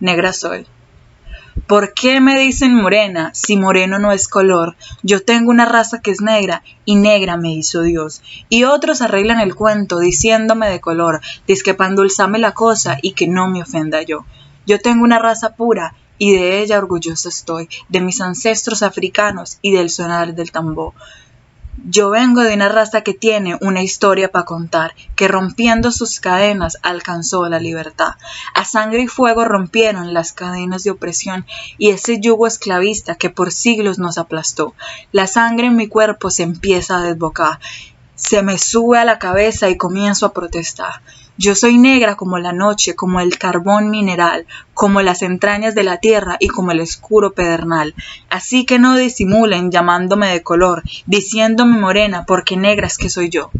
negra soy. ¿Por qué me dicen morena si moreno no es color? Yo tengo una raza que es negra y negra me hizo Dios. Y otros arreglan el cuento diciéndome de color, que para endulzarme la cosa y que no me ofenda yo. Yo tengo una raza pura y de ella orgulloso estoy, de mis ancestros africanos y del sonar del tambor. Yo vengo de una raza que tiene una historia para contar, que rompiendo sus cadenas alcanzó la libertad. A sangre y fuego rompieron las cadenas de opresión y ese yugo esclavista que por siglos nos aplastó. La sangre en mi cuerpo se empieza a desbocar, se me sube a la cabeza y comienzo a protestar. Yo soy negra como la noche, como el carbón mineral, como las entrañas de la tierra y como el escuro pedernal. Así que no disimulen llamándome de color, diciéndome morena, porque negra es que soy yo.